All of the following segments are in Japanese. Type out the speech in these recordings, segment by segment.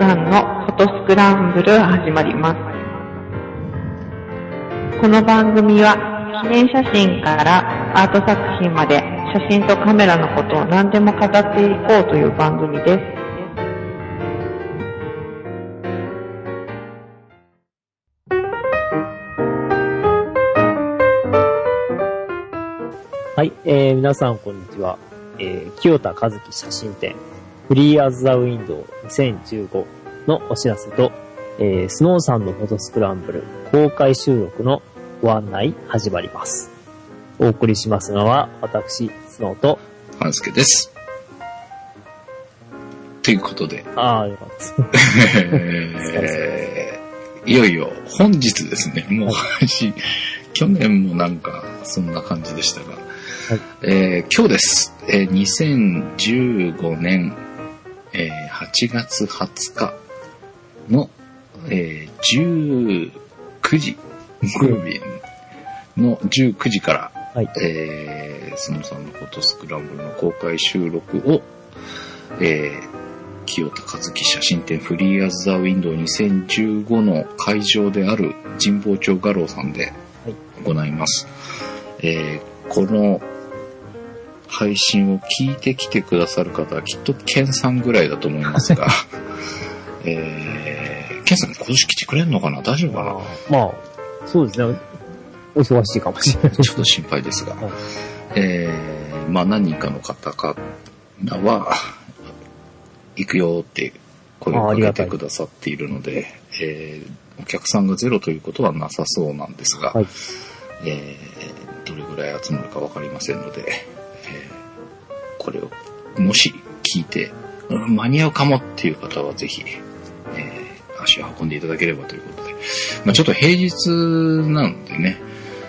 さんのフォトスクランブル始まります。この番組は記念写真からアート作品まで写真とカメラのことを何でも語っていこうという番組です。はい、えー、皆さんこんにちは。えー、清田和樹写真展、フリーアズザウィンドウ2015のお知らせと、えー、スノーさんのフォトスクランブル公開収録のご案内始まります。お送りしますのは、私、スノーと、半助です。ということで、ああ、よかったです。えーいよいよ本日ですね、もう配信、去年もなんかそんな感じでしたが、えー今日です。えー2015年、えー8月20日の、えー19時、木曜日の19時から、はい。えー、スノーさんのフォトスクランブルの公開収録を、えー、清田和樹写真展フリーアズザウィンドウ2015の会場である神保町画廊さんで行います。えーこの配信を聞いてきてくださる方はきっとケンさんぐらいだと思いますが、えー、ケンさん今年来てくれるのかな？大丈夫かな？まあ、そうですね。お忙しいかもしれない。ちょっと心配ですが、はいえー、まあ何人かの方からは、行くよって声をかけてくださっているので、えーお客さんがゼロということはなさそうなんですが、はい。えーどれぐらい集まるかわかりませんので、えーこれをもし聞いて、うん間に合うかもっていう方はぜひ、えー足を運んでいただければということで、まあ、ちょっと平日なのでね、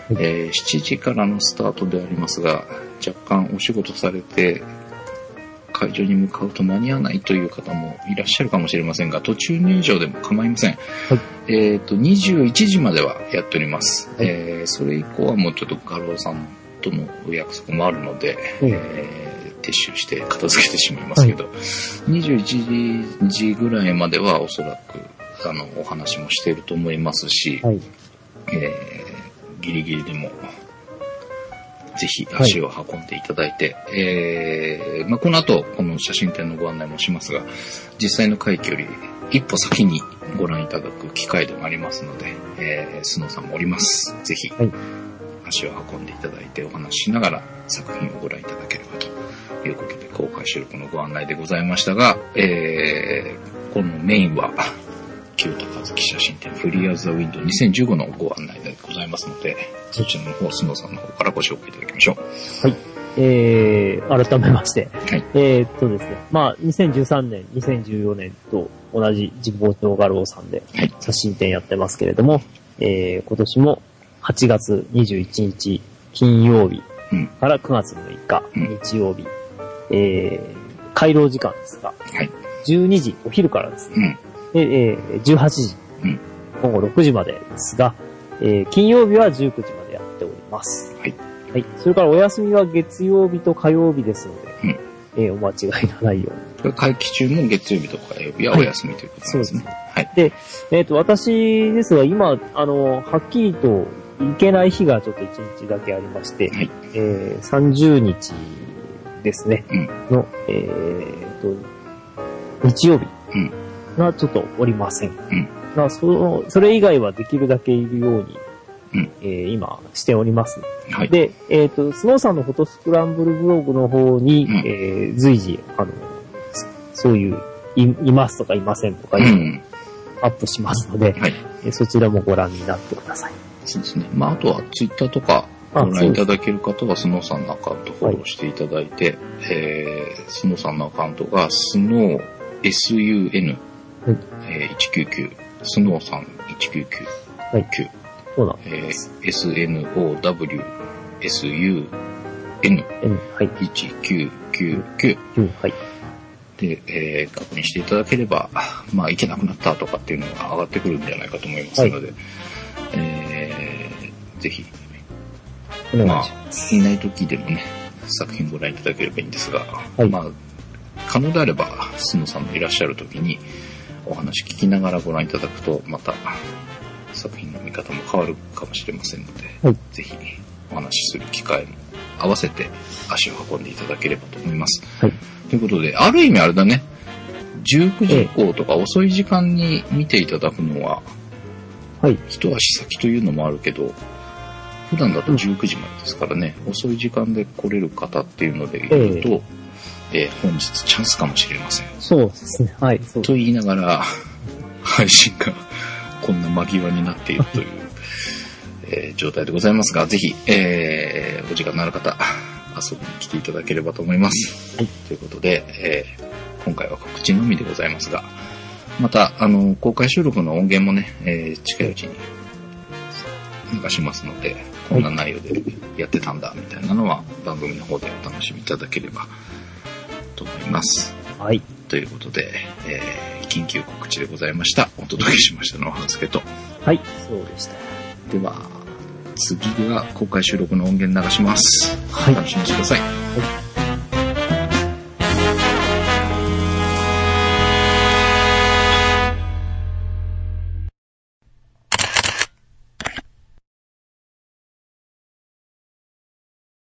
はいえー7時からのスタートでありますが、若干お仕事されて、会場に向かうと間に合わないという方もいらっしゃるかもしれませんが、途中入場でも構いません。えっ、と、21時まではやっております。はいえーそれ以降はもうちょっと画廊さんとのお約束もあるので、うんえー撤収して片付けてしまいますけど、21時ぐらいまではおそらく、あの、お話もしていると思いますし、はい。えーギリギリでも、ぜひ足を運んでいただいて、えーまあ、この後、この写真展のご案内もしますが、実際の会期より一歩先にご覧いただく機会でもありますので、えー、スノーさんもおります。ぜひ、はい足を運んでいただいてお話ししながら作品をご覧いただければということで、公開収録のご案内でございましたが、えー、このメインは、清田和樹写真展フリーアズザウィンドウ2015のご案内でございますので、そちらの方、スノーさんの方からご紹介いただきましょう。はい。えー、改めまして。はい。えーっとですね。まあ、2013年、2014年と同じ神保町画廊さんではい写真展やってますけれども、えー、今年も8月21日金曜日うん。から9月6日うん日曜日、えー、回廊時間ですが、はい。12時、お昼からですね。うん。で、えー、18時、うん午後6時までですが、えー、金曜日は19時までやっております。はい。はい。それからお休みは月曜日と火曜日ですので、うんえーお間違いのないように。会期中も月曜日とか火曜日はお休みということなんですね。はい。で、えっ、と、私ですが、今、あの、はっきりと行けない日がちょっと1日だけありまして、はいえー30日ですね、うんの、えっ、と、日曜日うんがちょっとおりません。んまあ、その、それ以外はできるだけいるように、うんえー今しております。はい。で、えっ、と、スノーさんのフォトスクランブルブログの方に、うんえー随時、あの、そういう、い、いますとかいませんとかいうのをうん。アップしますので、はい。えーそちらもご覧になってください。そうですね。まあ、あとはツイッターとかあご覧いただける方はスノーさんのアカウントフォローしていただいて、えー、スノーさんのアカウントがスノー SUN、はい。えー199、スノーさん1999、はい。え。ー、SNOW SUN うんはい。1999うんはい。で、えー確認していただければ、まあ、いけなくなったとかっていうのが上がってくるんじゃないかと思いますので、えーぜひ、ま。あ、いない時でもね、作品ご覧いただければいいんですが、はいまあ、可能であれば、スノさんのいらっしゃる時に、お話聞きながらご覧いただくと、また作品の見方も変わるかもしれませんので、はいぜひお話しする機会も合わせて足を運んでいただければと思います。はい。ということで、ある意味あれだね、19時以降とか遅い時間に見ていただくのは、はい。一足先というのもあるけど、普段だと19時までですからね、遅い時間で来れる方っていうので言うと、えー本日チャンスかもしれません。そうですね。はい。と言いながら、配信がこんな間際になっているという、えー状態でございますが、ぜひ、えーお時間のある方、遊びに来ていただければと思います。はいということで、えー今回は告知のみでございますが、また、あの、公開収録の音源もね、えー近いうちに流しますので、こんな内容でやってたんだ、みたいなのは番組の方でお楽しみいただければと思います。はい。ということで、えー緊急告知でございました。お届けしましたのは、はずけと。はい。そうでした。では、次は公開収録の音源流します。はいお楽しみにしてください。はい